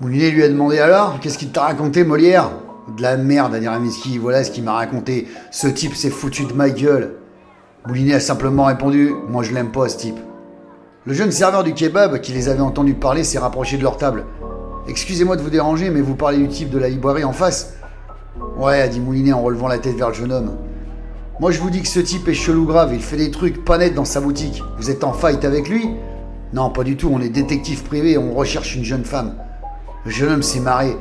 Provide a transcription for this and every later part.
Moulinet lui a demandé alors, qu'est-ce qu'il t'a raconté Molière? De la merde, a dit Ravinsky, voilà ce qu'il m'a raconté. Ce type s'est foutu de ma gueule. Moulinet a simplement répondu, moi je l'aime pas ce type. Le jeune serveur du kebab qui les avait entendus parler s'est rapproché de leur table. Excusez-moi de vous déranger, mais vous parlez du type de la librairie en face Ouais, a dit Moulinet en relevant la tête vers le jeune homme. Moi je vous dis que ce type est chelou grave, il fait des trucs pas nets dans sa boutique. Vous êtes en fight avec lui? Non, pas du tout, on est détective privé et on recherche une jeune femme. Le jeune homme s'est marré.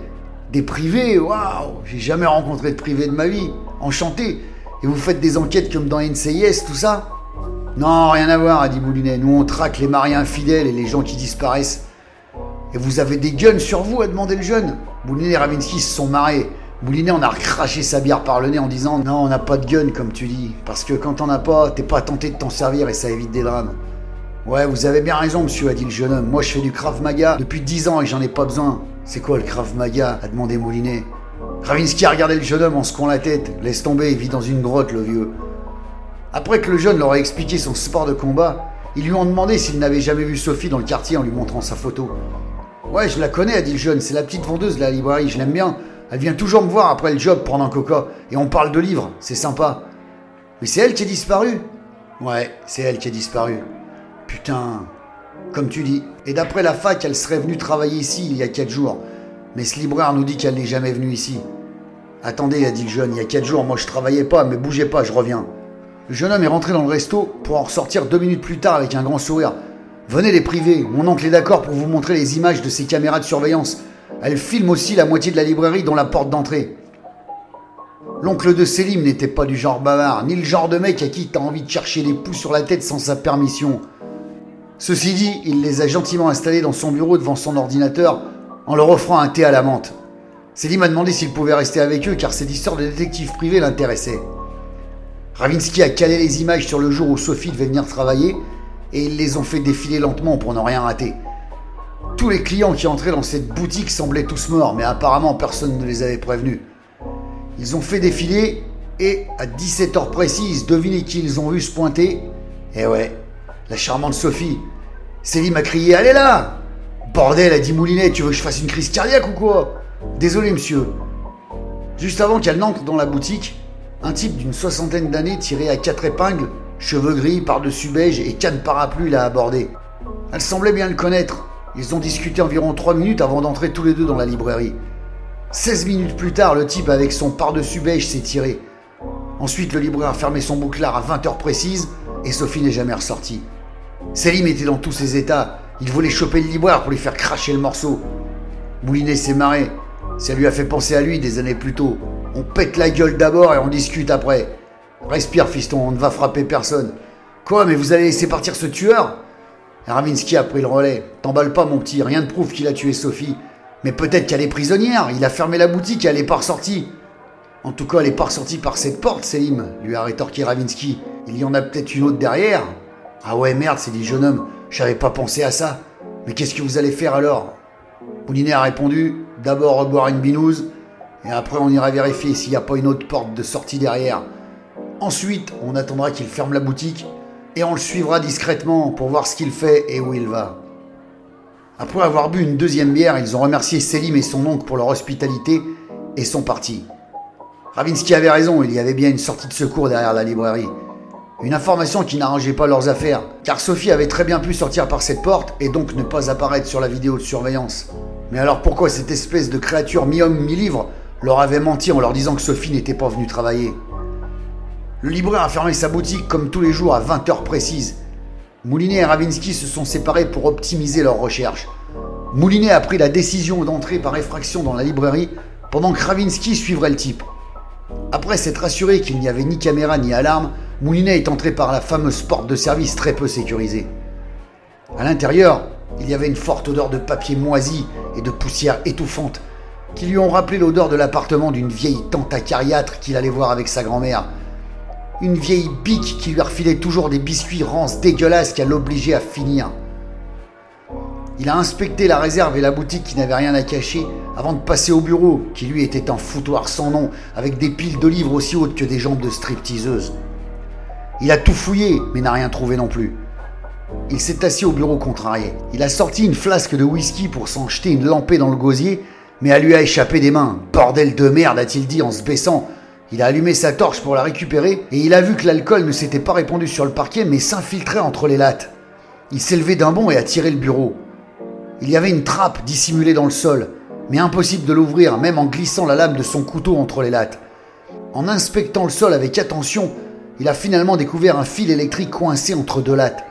Des privés Waouh J'ai jamais rencontré de privé de ma vie. Enchanté. Et vous faites des enquêtes comme dans NCIS, tout ça? Non, rien à voir, a dit Moulinet. Nous on traque les maris infidèles et les gens qui disparaissent. Et vous avez des guns sur vous a demandé le jeune. Moulinet et Ravinsky se sont marrés. Moulinet en a recraché sa bière par le nez en disant Non, on n'a pas de gun, comme tu dis. Parce que quand on as pas, t'es pas tenté de t'en servir et ça évite des drames. Ouais, vous avez bien raison, monsieur, a dit le jeune homme. Moi, je fais du Krav Maga depuis dix ans et j'en ai pas besoin. C'est quoi le Krav Maga a demandé Moulinet. Ravinsky a regardé le jeune homme en secouant la tête. Laisse tomber, il vit dans une grotte, le vieux. Après que le jeune leur a expliqué son sport de combat, ils lui ont demandé s'il n'avait jamais vu Sophie dans le quartier en lui montrant sa photo. Ouais, je la connais, a dit le jeune. C'est la petite vendeuse de la librairie, je l'aime bien. Elle vient toujours me voir après le job prendre un coca et on parle de livres, c'est sympa. Mais c'est elle qui est disparue Ouais, c'est elle qui est disparue. Putain, comme tu dis. Et d'après la fac, elle serait venue travailler ici il y a 4 jours. Mais ce libraire nous dit qu'elle n'est jamais venue ici. Attendez, a dit le jeune, il y a 4 jours, moi je travaillais pas, mais bougez pas, je reviens. Le jeune homme est rentré dans le resto pour en ressortir deux minutes plus tard avec un grand sourire. Venez les privés, mon oncle est d'accord pour vous montrer les images de ses caméras de surveillance. Elle filme aussi la moitié de la librairie dont la porte d'entrée. L'oncle de Selim n'était pas du genre bavard, ni le genre de mec à qui t'as envie de chercher les poux sur la tête sans sa permission. Ceci dit, il les a gentiment installés dans son bureau devant son ordinateur en leur offrant un thé à la menthe. Selim m'a demandé s'il pouvait rester avec eux car cette histoire de détective privé l'intéressait. Ravinsky a calé les images sur le jour où Sophie devait venir travailler et ils les ont fait défiler lentement pour ne rien rater. Tous les clients qui entraient dans cette boutique semblaient tous morts, mais apparemment personne ne les avait prévenus. Ils ont fait défiler et à 17h précise, devinez qui ils ont vu se pointer? Eh ouais, la charmante Sophie. Céline m'a crié Allez là Bordel, a dit Moulinet, tu veux que je fasse une crise cardiaque ou quoi? Désolé, monsieur. Juste avant qu'elle n'entre dans la boutique, un type d'une soixantaine d'années tiré à quatre épingles, cheveux gris par-dessus beige et canne parapluie l'a abordé. Elle semblait bien le connaître, ils ont discuté environ 3 minutes avant d'entrer tous les deux dans la librairie. 16 minutes plus tard, le type avec son par-dessus beige s'est tiré. Ensuite, le libraire a fermé son bouclard à 20h précises et Sophie n'est jamais ressortie. Selim était dans tous ses états. Il voulait choper le libraire pour lui faire cracher le morceau. Moulinet s'est marré. Ça lui a fait penser à lui des années plus tôt. On pète la gueule d'abord et on discute après. Respire, fiston, on ne va frapper personne. Quoi, mais vous allez laisser partir ce tueur? Ravinsky a pris le relais. T'emballe pas, mon petit, rien ne prouve qu'il a tué Sophie. Mais peut-être qu'elle est prisonnière, il a fermé la boutique et elle est pas ressortie. En tout cas, elle est pas ressortie par cette porte, Selim, lui a rétorqué Ravinsky. Il y en a peut-être une autre derrière. Ah ouais, merde, c'est dit le jeune homme, j'avais pas pensé à ça. Mais qu'est-ce que vous allez faire alors? Moulinet a répondu d'abord reboire une binouse, et après on ira vérifier s'il n'y a pas une autre porte de sortie derrière. Ensuite, on attendra qu'il ferme la boutique et on le suivra discrètement pour voir ce qu'il fait et où il va. Après avoir bu une deuxième bière, ils ont remercié Selim et son oncle pour leur hospitalité et sont partis. Ravinsky avait raison, il y avait bien une sortie de secours derrière la librairie. Une information qui n'arrangeait pas leurs affaires, car Sophie avait très bien pu sortir par cette porte et donc ne pas apparaître sur la vidéo de surveillance. Mais alors pourquoi cette espèce de créature mi-homme, mi-livre leur avait menti en leur disant que Sophie n'était pas venue travailler? Le libraire a fermé sa boutique comme tous les jours à 20h précises. Moulinet et Ravinsky se sont séparés pour optimiser leurs recherches. Moulinet a pris la décision d'entrer par effraction dans la librairie pendant que Ravinsky suivrait le type. Après s'être assuré qu'il n'y avait ni caméra ni alarme, Moulinet est entré par la fameuse porte de service très peu sécurisée. À l'intérieur, il y avait une forte odeur de papier moisi et de poussière étouffante qui lui ont rappelé l'odeur de l'appartement d'une vieille tante acariâtre qu'il allait voir avec sa grand-mère une vieille bique qui lui refilait toujours des biscuits rances dégueulasses qu'elle l'obligeait à finir. Il a inspecté la réserve et la boutique qui n'avait rien à cacher avant de passer au bureau, qui lui était un foutoir sans nom, avec des piles de livres aussi hautes que des jambes de stripteaseuse. Il a tout fouillé, mais n'a rien trouvé non plus. Il s'est assis au bureau contrarié. Il a sorti une flasque de whisky pour s'en jeter une lampée dans le gosier, mais elle lui a échappé des mains. Bordel de merde, a-t-il dit en se baissant. Il a allumé sa torche pour la récupérer et il a vu que l'alcool ne s'était pas répandu sur le parquet mais s'infiltrait entre les lattes. Il s'est levé d'un bond et a tiré le bureau. Il y avait une trappe dissimulée dans le sol, mais impossible de l'ouvrir même en glissant la lame de son couteau entre les lattes. En inspectant le sol avec attention, il a finalement découvert un fil électrique coincé entre deux lattes.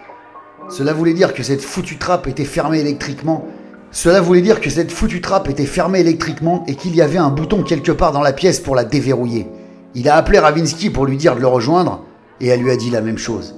Cela voulait dire que cette foutue trappe était fermée électriquement. Cela voulait dire que cette foutue trappe était fermée électriquement et qu'il y avait un bouton quelque part dans la pièce pour la déverrouiller. Il a appelé Ravinsky pour lui dire de le rejoindre et elle lui a dit la même chose.